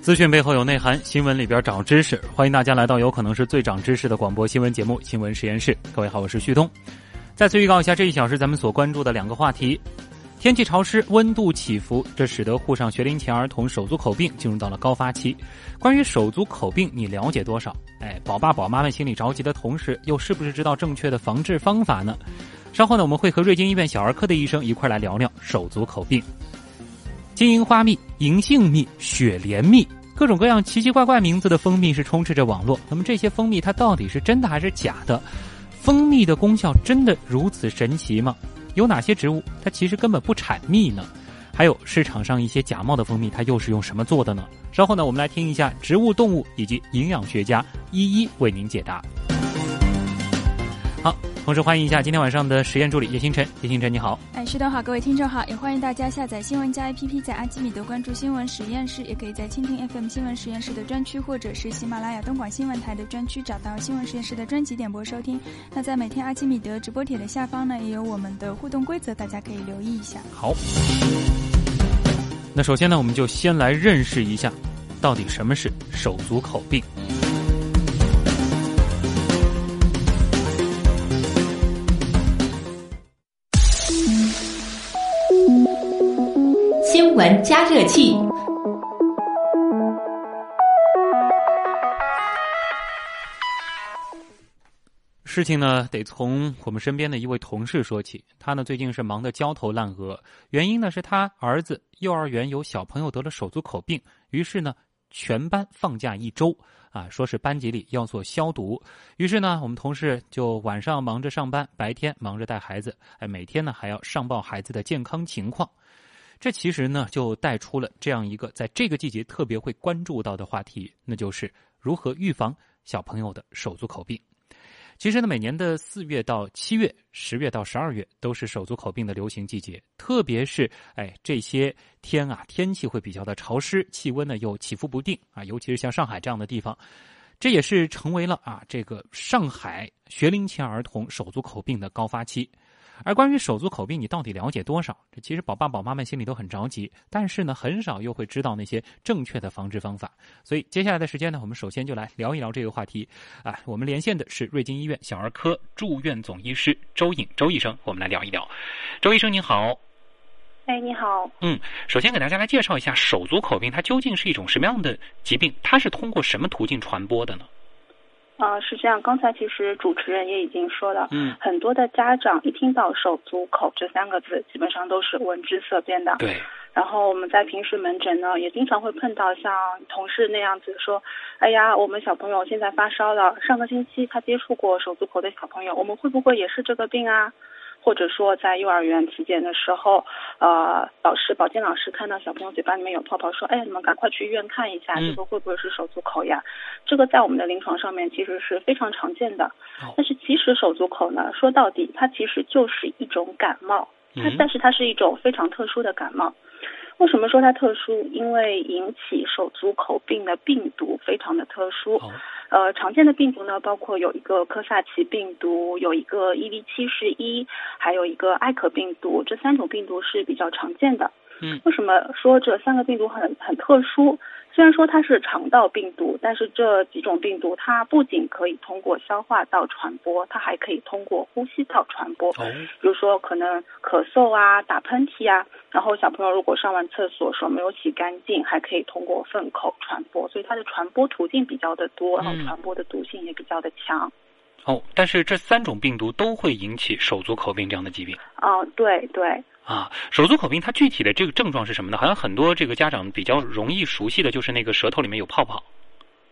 资讯背后有内涵，新闻里边长知识。欢迎大家来到有可能是最长知识的广播新闻节目《新闻实验室》。各位好，我是旭东。再次预告一下这一小时咱们所关注的两个话题：天气潮湿，温度起伏，这使得沪上学龄前儿童手足口病进入到了高发期。关于手足口病，你了解多少？哎，宝爸宝妈们心里着急的同时，又是不是知道正确的防治方法呢？稍后呢，我们会和瑞金医院小儿科的医生一块来聊聊手足口病。金银花蜜、银杏蜜、雪莲蜜，各种各样奇奇怪怪名字的蜂蜜是充斥着网络。那么这些蜂蜜它到底是真的还是假的？蜂蜜的功效真的如此神奇吗？有哪些植物它其实根本不产蜜呢？还有市场上一些假冒的蜂蜜，它又是用什么做的呢？稍后呢，我们来听一下植物、动物以及营养学家一一为您解答。好，同时欢迎一下今天晚上的实验助理叶星辰。叶星辰，你好。哎，徐东好，各位听众好，也欢迎大家下载新闻加 APP，在阿基米德关注新闻实验室，也可以在蜻蜓 FM 新闻实验室的专区，或者是喜马拉雅东广新闻台的专区找到新闻实验室的专辑点播收听。那在每天阿基米德直播帖的下方呢，也有我们的互动规则，大家可以留意一下。好，那首先呢，我们就先来认识一下，到底什么是手足口病。新闻加热器。事情呢，得从我们身边的一位同事说起。他呢，最近是忙得焦头烂额，原因呢是他儿子幼儿园有小朋友得了手足口病，于是呢，全班放假一周啊，说是班级里要做消毒。于是呢，我们同事就晚上忙着上班，白天忙着带孩子，哎，每天呢还要上报孩子的健康情况。这其实呢，就带出了这样一个在这个季节特别会关注到的话题，那就是如何预防小朋友的手足口病。其实呢，每年的四月到七月、十月到十二月都是手足口病的流行季节，特别是哎这些天啊，天气会比较的潮湿，气温呢又起伏不定啊，尤其是像上海这样的地方，这也是成为了啊这个上海学龄前儿童手足口病的高发期。而关于手足口病，你到底了解多少？这其实宝爸宝妈们心里都很着急，但是呢，很少又会知道那些正确的防治方法。所以接下来的时间呢，我们首先就来聊一聊这个话题。啊，我们连线的是瑞金医院小儿科住院总医师周颖周医生，我们来聊一聊。周医生您好。哎，你好。嗯，首先给大家来介绍一下手足口病，它究竟是一种什么样的疾病？它是通过什么途径传播的呢？啊，是这样。刚才其实主持人也已经说了，嗯，很多的家长一听到手足口这三个字，基本上都是闻之色变的。对。然后我们在平时门诊呢，也经常会碰到像同事那样子说：“哎呀，我们小朋友现在发烧了，上个星期他接触过手足口的小朋友，我们会不会也是这个病啊？”或者说在幼儿园体检的时候，呃，老师保健老师看到小朋友嘴巴里面有泡泡，说：“哎，你们赶快去医院看一下，这个会不会是手足口呀？”这个在我们的临床上面其实是非常常见的。但是其实手足口呢，说到底它其实就是一种感冒，它但是它是一种非常特殊的感冒。为什么说它特殊？因为引起手足口病的病毒非常的特殊。呃，常见的病毒呢，包括有一个科萨奇病毒，有一个 EV 七十一，还有一个艾可病毒，这三种病毒是比较常见的。嗯，为什么说这三个病毒很很特殊？虽然说它是肠道病毒，但是这几种病毒它不仅可以通过消化道传播，它还可以通过呼吸道传播。哦，比如说可能咳嗽啊、打喷嚏啊，然后小朋友如果上完厕所手没有洗干净，还可以通过粪口传播，所以它的传播途径比较的多，然后传播的毒性也比较的强。哦，但是这三种病毒都会引起手足口病这样的疾病。哦，对对。啊，手足口病它具体的这个症状是什么呢？好像很多这个家长比较容易熟悉的就是那个舌头里面有泡泡。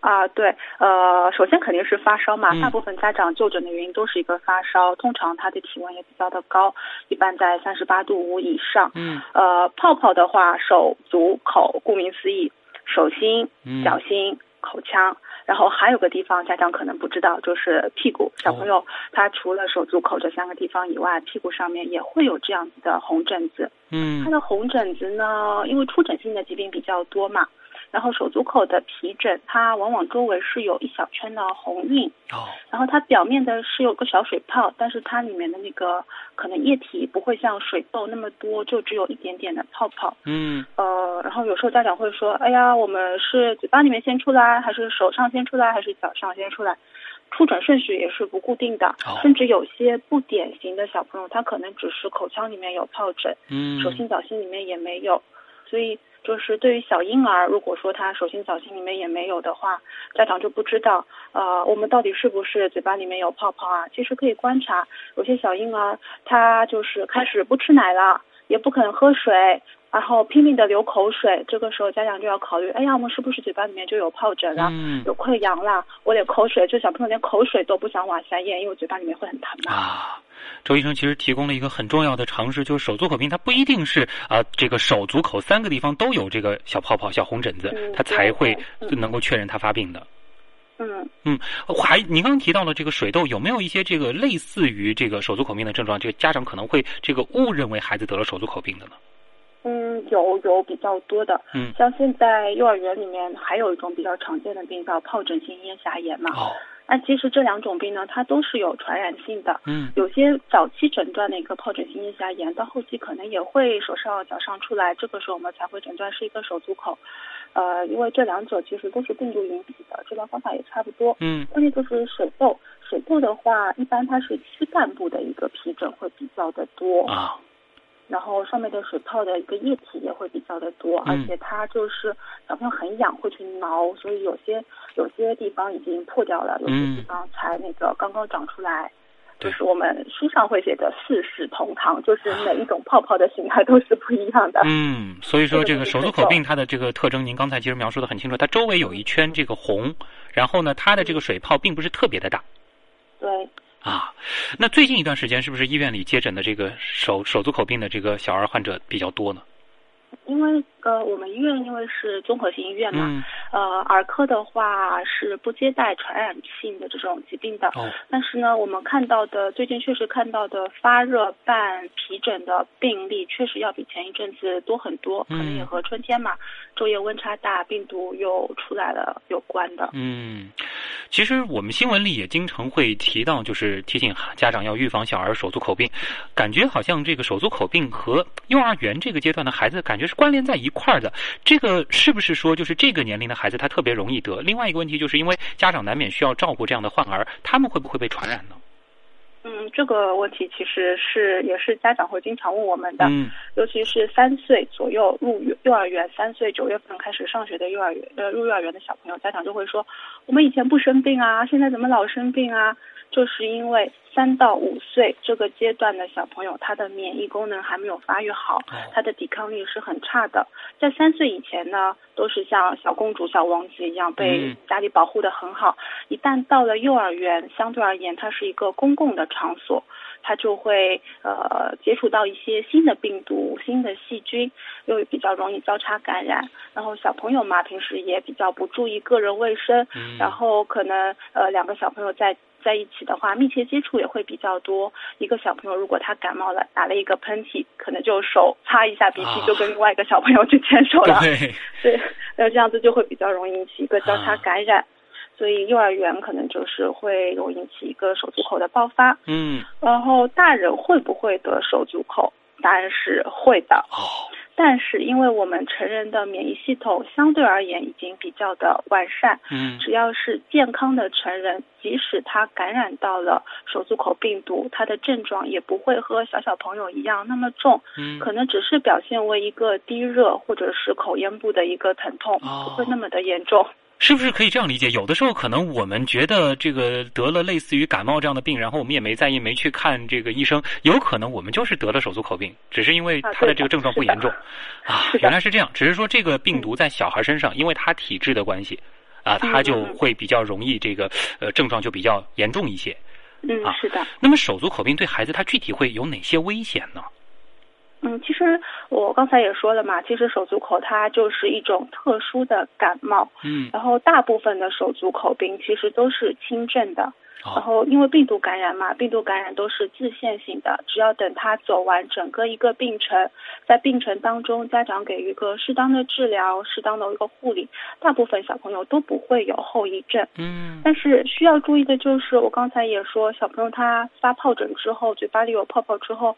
啊，对，呃，首先肯定是发烧嘛，嗯大部分家长就诊的原因都是一个发烧，通常他的体温也比较的高，一般在三十八度五以上。嗯呃，泡泡的话，手、足、口，顾名思义，手心嗯、脚心、口腔，然后还有个地方家长可能不知道，就是屁股。小朋友他除了手足口这三个地方以外，屁股上面也会有这样子的红疹子。嗯他的红疹子呢，因为出疹性的疾病比较多嘛，然后手足口的皮疹，它往往周围是有一小圈的红印，哦然后它表面的是有个小水泡，但是它里面的那个可能液体不会像水痘那么多，就只有一点点的泡泡。嗯呃，然后有时候家长会说，哎呀，我们是嘴巴里面先出来，还是手上先出来，还是脚上先出来？出诊顺序也是不固定的，哦甚至有些不典型的小朋友，他可能只是口腔里面有疱疹，嗯手心脚心里面也没有，所以就是对于小婴儿，如果说他手心脚心里面也没有的话，家长就不知道，呃，我们到底是不是嘴巴里面有泡泡啊？其实可以观察，有些小婴儿他就是开始不吃奶了，也不肯喝水。然后拼命的流口水，这个时候家长就要考虑，哎呀，我们是不是嘴巴里面就有疱疹了，嗯有溃疡了？我连口水，这小朋友连口水都不想往下咽，因为嘴巴里面会很疼嘛。啊。周医生其实提供了一个很重要的常识，就是手足口病它不一定是啊、这个手足口三个地方都有这个小泡泡、小红疹子，嗯它才会能够确认它发病的。嗯，嗯嗯，还您刚刚提到了这个水痘，有没有一些这个类似于这个手足口病的症状？这个家长可能会这个误认为孩子得了手足口病的呢？嗯，有有比较多的，嗯像现在幼儿园里面还有一种比较常见的病叫疱疹性咽峡炎嘛。哦，那其实这两种病呢，它都是有传染性的。嗯有些早期诊断的一个疱疹性咽峡炎，到后期可能也会手上、脚上出来，这个时候我们才会诊断是一个手足口。呃，因为这两者其实都是病毒引起的，治疗方法也差不多。嗯关键就是水痘，水痘的话，一般它是躯干部的一个皮疹会比较的多。啊，然后上面的水泡的一个液体也会比较的多，嗯而且它就是小朋友很痒，会去挠，所以有些有些地方已经破掉了，有些地方才那个刚刚长出来。就是我们书上会写的四世同堂，就是每一种泡泡的形态都是不一样的。嗯，所以说这个手足口病它的这个特征，您刚才其实描述的很清楚，它周围有一圈这个红，然后呢，它的这个水泡并不是特别的大对，啊。那最近一段时间，是不是医院里接诊的这个手手足口病的这个小儿患者比较多呢？因为呃，我们医院因为是综合性医院嘛，嗯，呃，儿科的话是不接待传染性的这种疾病的。哦，但是呢，我们看到的最近确实看到的发热伴皮疹的病例，确实要比前一阵子多很多，可能也嗯和春天嘛，昼夜温差大，病毒又出来了有关的。嗯，其实我们新闻里也经常会提到，就是提醒家长要预防小儿手足口病。感觉好像这个手足口病和幼儿园这个阶段的孩子感觉是关联在一块儿的。这个是不是说，就是这个年龄的孩子他特别容易得？另外一个问题就是因为家长难免需要照顾这样的患儿，他们会不会被传染呢？嗯，这个问题其实是也是家长会经常问我们的，嗯尤其是三岁左右入幼幼儿园，三岁九月份开始上学的幼儿园呃入幼儿园的小朋友，家长就会说，我们以前不生病啊，现在怎么老生病啊？就是因为三到五岁这个阶段的小朋友，他的免疫功能还没有发育好，他的抵抗力是很差的。在三岁以前呢，都是像小公主、小王子一样被嗯家里保护的很好。一旦到了幼儿园，相对而言，它是一个公共的场所，他就会呃接触到一些新的病毒、新的细菌，又比较容易交叉感染。然后小朋友嘛，平时也比较不注意个人卫生，嗯然后可能呃两个小朋友在在一起的话，密切接触也会比较多。一个小朋友如果他感冒了，打了一个喷嚏，可能就手擦一下鼻涕，啊就跟另外一个小朋友去 牵手了。对，对，那这样子就会比较容易引起一个交叉啊感染。所以幼儿园可能就是会容易引起一个手足口的爆发。嗯然后大人会不会得手足口？答案是会的。哦但是因为我们成人的免疫系统相对而言已经比较的完善，嗯。只要是健康的成人，即使他感染到了手足口病毒，他的症状也不会和小小朋友一样那么重，嗯。可能只是表现为一个低热或者是口咽部的一个疼痛，哦。不会那么的严重。是不是可以这样理解？有的时候可能我们觉得这个得了类似于感冒这样的病，然后我们也没在意，没去看这个医生，有可能我们就是得了手足口病，只是因为他的这个症状不严重 啊，原来是这样，只是说这个病毒在小孩身上，因为他体质的关系。啊，他就会比较容易这个呃症状就比较严重一些。嗯，是的。那么手足口病对孩子他具体会有哪些危险呢？嗯，其实我刚才也说了嘛，其实手足口它就是一种特殊的感冒。嗯。然后大部分的手足口病其实都是轻症的。然后，因为病毒感染嘛，病毒感染都是自限性的，只要等它走完整个一个病程，在病程当中，家长给予一个适当的治疗、适当的一个护理，大部分小朋友都不会有后遗症。嗯。但是需要注意的就是，我刚才也说，小朋友他发疱疹之后，嘴巴里有泡泡之后。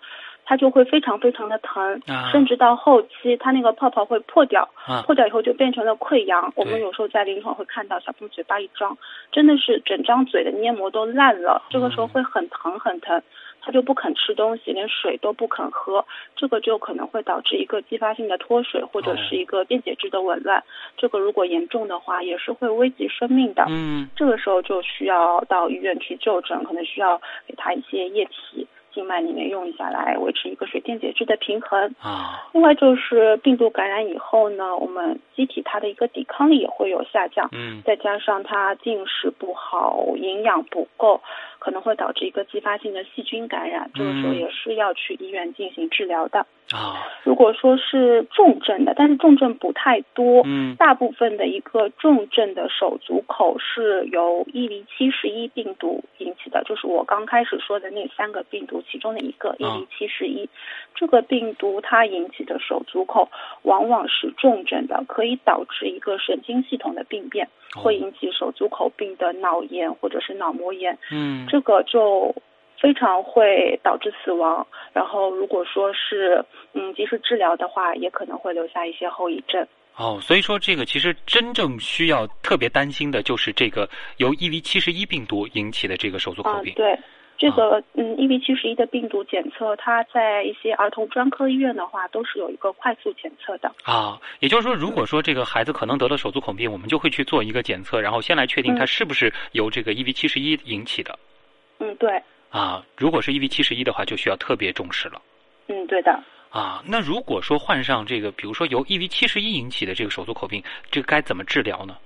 它就会非常非常的疼，甚至到后期，它那个泡泡会破掉，破掉以后就变成了溃疡。我们有时候在临床会看到小朋友嘴巴一张，真的是整张嘴的黏膜都烂了，这个时候会很疼很疼，他就不肯吃东西，连水都不肯喝，这个就可能会导致一个继发性的脱水或者是一个电解质的紊乱，这个如果严重的话也是会危及生命的。嗯，这个时候就需要到医院去就诊，可能需要给他一些液体。静脉里面用一下来维持一个水电解质的平衡啊。另外就是病毒感染以后呢，我们机体它的一个抵抗力也会有下降。嗯。再加上它进食不好，营养不够，可能会导致一个继发性的细菌感染。这个时候也是要去医院进行治疗的。啊。如果说是重症的，但是重症不太多。嗯。大部分的一个重症的手足口是由 EV71 病毒引起的，就是我刚开始说的那三个病毒。其中的一个 EV 七十一，这个病毒它引起的手足口往往是重症的，可以导致一个神经系统的病变，会引起手足口病的脑炎或者是脑膜炎。嗯，这个就非常会导致死亡。然后如果说是嗯及时治疗的话，也可能会留下一些后遗症。哦，所以说这个其实真正需要特别担心的就是这个由 EV 七十一病毒引起的这个手足口病。对。这个嗯，EV 七十一的病毒检测，它在一些儿童专科医院的话，都是有一个快速检测的啊。也就是说，如果说这个孩子可能得了手足口病，我们就会去做一个检测，然后先来确定他是不是由这个 EV 七十一引起的。嗯，对。啊，如果是 EV 七十一的话，就需要特别重视了。嗯，对的。啊，那如果说患上这个，比如说由 EV 七十一引起的这个手足口病，这该怎么治疗呢？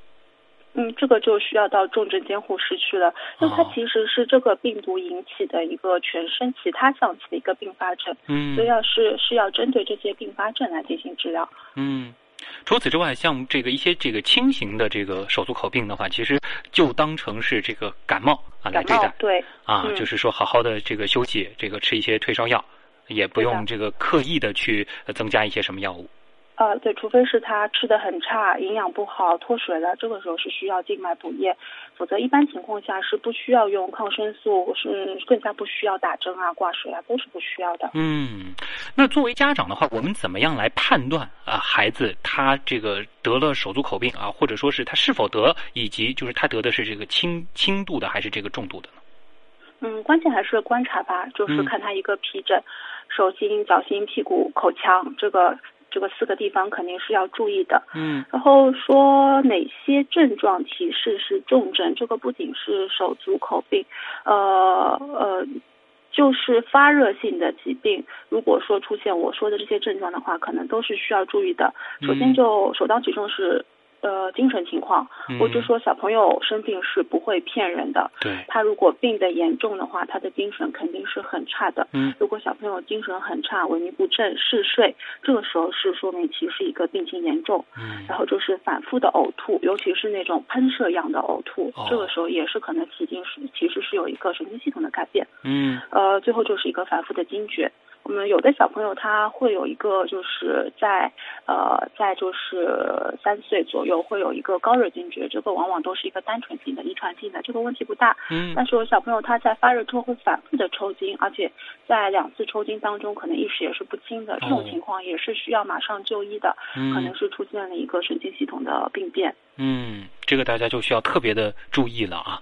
嗯，这个就需要到重症监护室去了，那它其实是这个病毒引起的一个全身其他脏器的一个并发症，嗯，所以要是是要针对这些并发症来进行治疗。嗯，除此之外，像这个一些这个轻型的这个手足口病的话，其实就当成是这个感冒啊来对待，对，啊，就是说好好的这个休息，这个吃一些退烧药，也不用这个刻意的去增加一些什么药物。呃，对，除非是他吃的很差，营养不好，脱水了，这个时候是需要静脉补液，否则一般情况下是不需要用抗生素，是更加不需要打针啊、挂水啊，都是不需要的。嗯，那作为家长的话，我们怎么样来判断啊孩子他这个得了手足口病啊，或者说是他是否得，以及就是他得的是这个轻轻度的还是这个重度的呢？嗯，关键还是观察吧，就是看他一个皮疹，手心、脚心、屁股、口腔这个。这个四个地方肯定是要注意的，嗯，然后说哪些症状提示是重症？这个不仅是手足口病，呃呃，就是发热性的疾病。如果说出现我说的这些症状的话，可能都是需要注意的。首先就首当其冲是。呃，精神情况，我就说小朋友生病是不会骗人的。对，他如果病得严重的话，他的精神肯定是很差的。嗯，如果小朋友精神很差，萎靡不振、嗜睡，这个时候是说明其实一个病情严重。嗯，然后就是反复的呕吐，尤其是那种喷射样的呕吐，这个时候也是可能其经是其实是有一个神经系统的改变。嗯，呃，最后就是一个反复的惊厥。我们有的小朋友他会有一个，就是在呃，在就是三岁左右会有一个高热惊厥，这个往往都是一个单纯性的、遗传性的，这个问题不大。嗯。但是有小朋友他在发热之后会反复的抽筋，而且在两次抽筋当中可能意识也是不清的，这种情况也是需要马上就医的，可能是出现了一个神经系统的病变。嗯，这个大家就需要特别的注意了啊。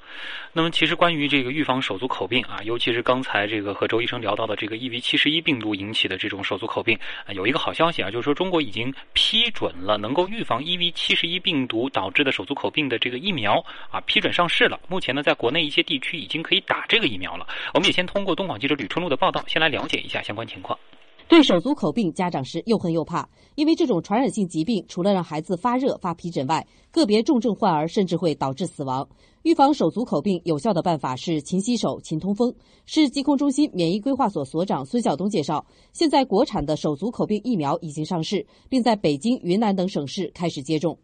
那么，其实关于这个预防手足口病啊，尤其是刚才这个和周医生聊到的这个 EV 七十一病毒引起的这种手足口病啊，有一个好消息啊，就是说中国已经批准了能够预防 EV 七十一病毒导致的手足口病的这个疫苗啊，批准上市了。目前呢，在国内一些地区已经可以打这个疫苗了。我们也先通过东广记者吕春露的报道，先来了解一下相关情况。对手足口病，家长是又恨又怕，因为这种传染性疾病除了让孩子发热、发皮疹外，个别重症患儿甚至会导致死亡。预防手足口病有效的办法是勤洗手、勤通风。市疾控中心免疫规划所所长孙晓东介绍，现在国产的手足口病疫苗已经上市，并在北京、云南等省市开始接种。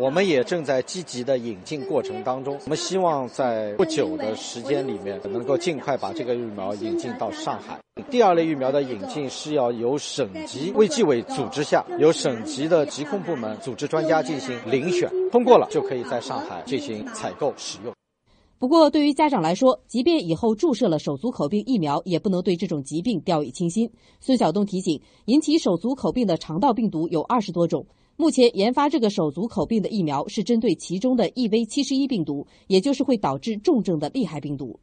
我们也正在积极的引进过程当中，我们希望在不久的时间里面能够尽快把这个疫苗引进到上海。第二类疫苗的引进是要由省级卫计委组织下，由省级的疾控部门组织专家进行遴选，通过了就可以在上海进行采购使用。不过，对于家长来说，即便以后注射了手足口病疫苗，也不能对这种疾病掉以轻心。孙晓东提醒，引起手足口病的肠道病毒有二十多种。目前研发这个手足口病的疫苗是针对其中的 EV 七十一病毒，也就是会导致重症的厉害病毒。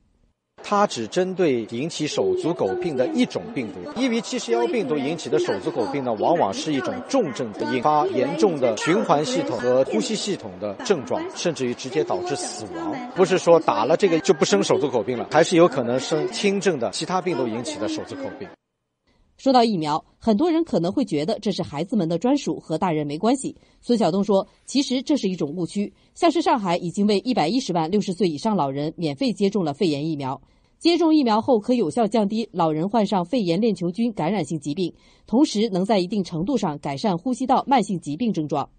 它只针对引起手足口病的一种病毒，EV 七十幺病毒引起的手足口病呢，往往是一种重症，引发严重的循环系统和呼吸系统的症状，甚至于直接导致死亡。不是说打了这个就不生手足口病了，还是有可能生轻症的其他病毒引起的手足口病。说到疫苗，很多人可能会觉得这是孩子们的专属，和大人没关系。孙晓东说，其实这是一种误区。像是上海已经为一百一十万六十岁以上老人免费接种了肺炎疫苗，接种疫苗后可有效降低老人患上肺炎链球菌感染性疾病，同时能在一定程度上改善呼吸道慢性疾病症状。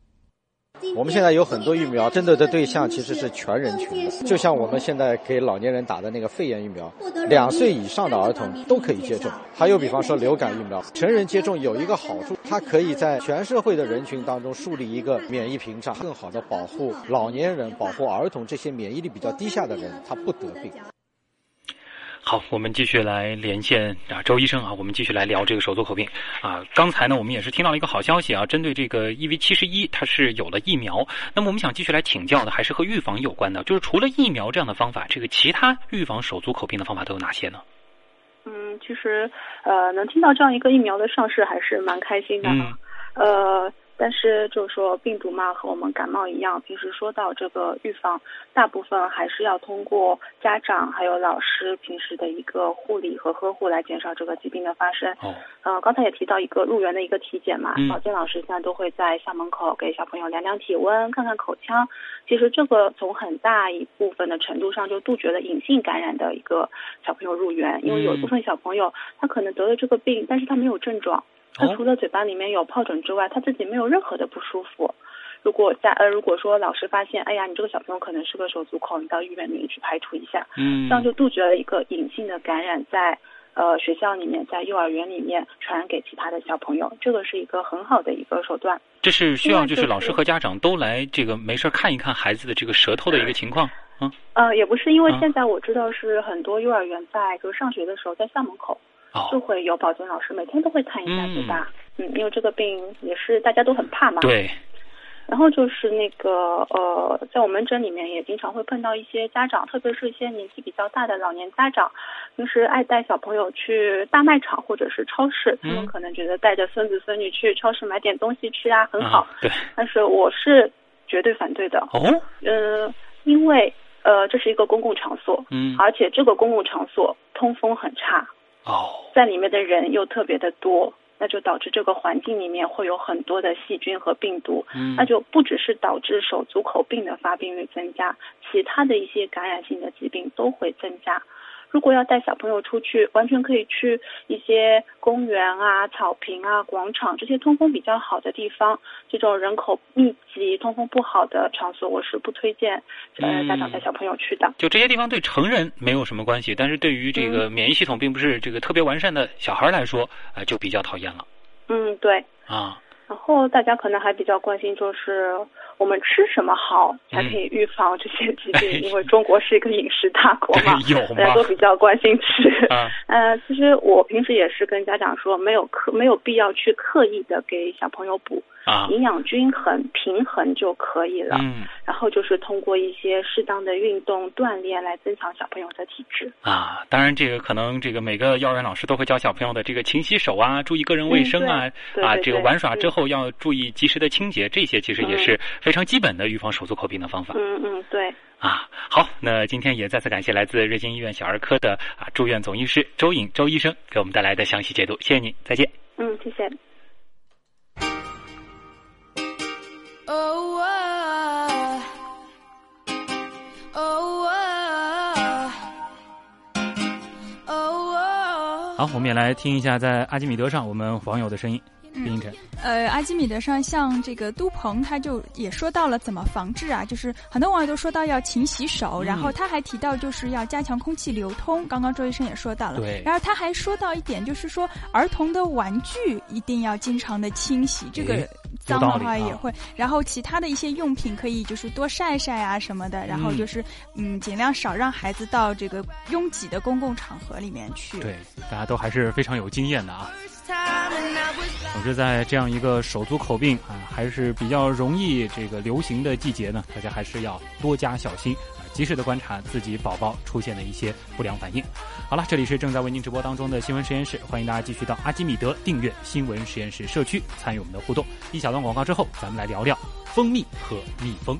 我们现在有很多疫苗针对的对象其实是全人群的，就像我们现在给老年人打的那个肺炎疫苗，两岁以上的儿童都可以接种。还有比方说流感疫苗，成人接种有一个好处，它可以在全社会的人群当中树立一个免疫屏障，更好的保护老年人、保护儿童这些免疫力比较低下的人，他不得病。好，我们继续来连线啊，周医生啊，我们继续来聊这个手足口病啊。刚才呢，我们也是听到了一个好消息啊，针对这个 EV 七十一，它是有了疫苗。那么我们想继续来请教的，还是和预防有关的，就是除了疫苗这样的方法，这个其他预防手足口病的方法都有哪些呢？嗯，其实呃，能听到这样一个疫苗的上市，还是蛮开心的。嗯。呃。但是就是说，病毒嘛，和我们感冒一样，平时说到这个预防，大部分还是要通过家长还有老师平时的一个护理和呵护来减少这个疾病的发生。哦。呃，刚才也提到一个入园的一个体检嘛，嗯。保健老师现在都会在校门口给小朋友量量体温、看看口腔。其实这个从很大一部分的程度上就杜绝了隐性感染的一个小朋友入园，因为有一部分小朋友他可能得了这个病，但是他没有症状。他除了嘴巴里面有疱疹之外，他自己没有任何的不舒服。如果在呃，如果说老师发现，哎呀，你这个小朋友可能是个手足口，你到医院里面去排除一下，嗯，这样就杜绝了一个隐性的感染在呃学校里面，在幼儿园里面传染给其他的小朋友，这个是一个很好的一个手段。这是需要就是老师和家长都来这个没事看一看孩子的这个舌头的一个情况，嗯。呃，也不是，因为现在我知道是很多幼儿园在就是上学的时候在校门口。就会有保健老师每天都会看一下，对吧？嗯，因为这个病也是大家都很怕嘛。对。然后就是那个呃，在我们诊里面也经常会碰到一些家长，特别是一些年纪比较大的老年家长，平时爱带小朋友去大卖场或者是超市，他们可能觉得带着孙子孙女去超市买点东西吃啊很好。对。但是我是绝对反对的。哦。嗯，因为呃这是一个公共场所，嗯，而且这个公共场所通风很差。哦，在里面的人又特别的多，那就导致这个环境里面会有很多的细菌和病毒，嗯，那就不只是导致手足口病的发病率增加，其他的一些感染性的疾病都会增加。如果要带小朋友出去，完全可以去一些公园啊、草坪啊、广场这些通风比较好的地方。这种人口密集、通风不好的场所，我是不推荐呃家长带小朋友去的。就这些地方对成人没有什么关系，但是对于这个免疫系统并不是这个特别完善的小孩来说，啊，就比较讨厌了。嗯，对。啊。然后大家可能还比较关心，就是我们吃什么好才可以预防这些疾病？因为中国是一个饮食大国嘛，大家都比较关心吃。啊，呃，其实我平时也是跟家长说，没有刻没有必要去刻意的给小朋友补。啊，营养均衡、平衡就可以了。嗯，然后就是通过一些适当的运动锻炼来增强小朋友的体质。啊，当然这个可能这个每个幼儿园老师都会教小朋友的这个勤洗手啊，注意个人卫生啊，啊，这个玩耍之后要注意及时的清洁，这些其实也是非常基本的预防手足口病的方法。嗯嗯，对。啊，好，那今天也再次感谢来自瑞金医院小儿科的啊住院总医师周颖周医生给我们带来的详细解读，谢谢您，再见。嗯，谢谢。好，我们也来听一下在阿基米德上我们网友的声音。冰晨，呃，阿基米德上像这个都鹏，他就也说到了怎么防治啊，就是很多网友都说到要勤洗手，然后他还提到就是要加强空气流通。刚刚周医生也说到了，对。然后他还说到一点，就是说儿童的玩具一定要经常的清洗，这个脏的话也会。然后其他的一些用品可以就是多晒晒啊什么的，然后就是嗯尽量少让孩子到这个拥挤的公共场合里面去。对，大家都还是非常有经验的啊。总之，在这样一个手足口病啊，还是比较容易这个流行的季节呢，大家还是要多加小心啊，及时的观察自己宝宝出现的一些不良反应。好了，这里是正在为您直播当中的新闻实验室，欢迎大家继续到阿基米德订阅新闻实验室社区，参与我们的互动。一小段广告之后，咱们来聊聊蜂蜜和蜜蜂。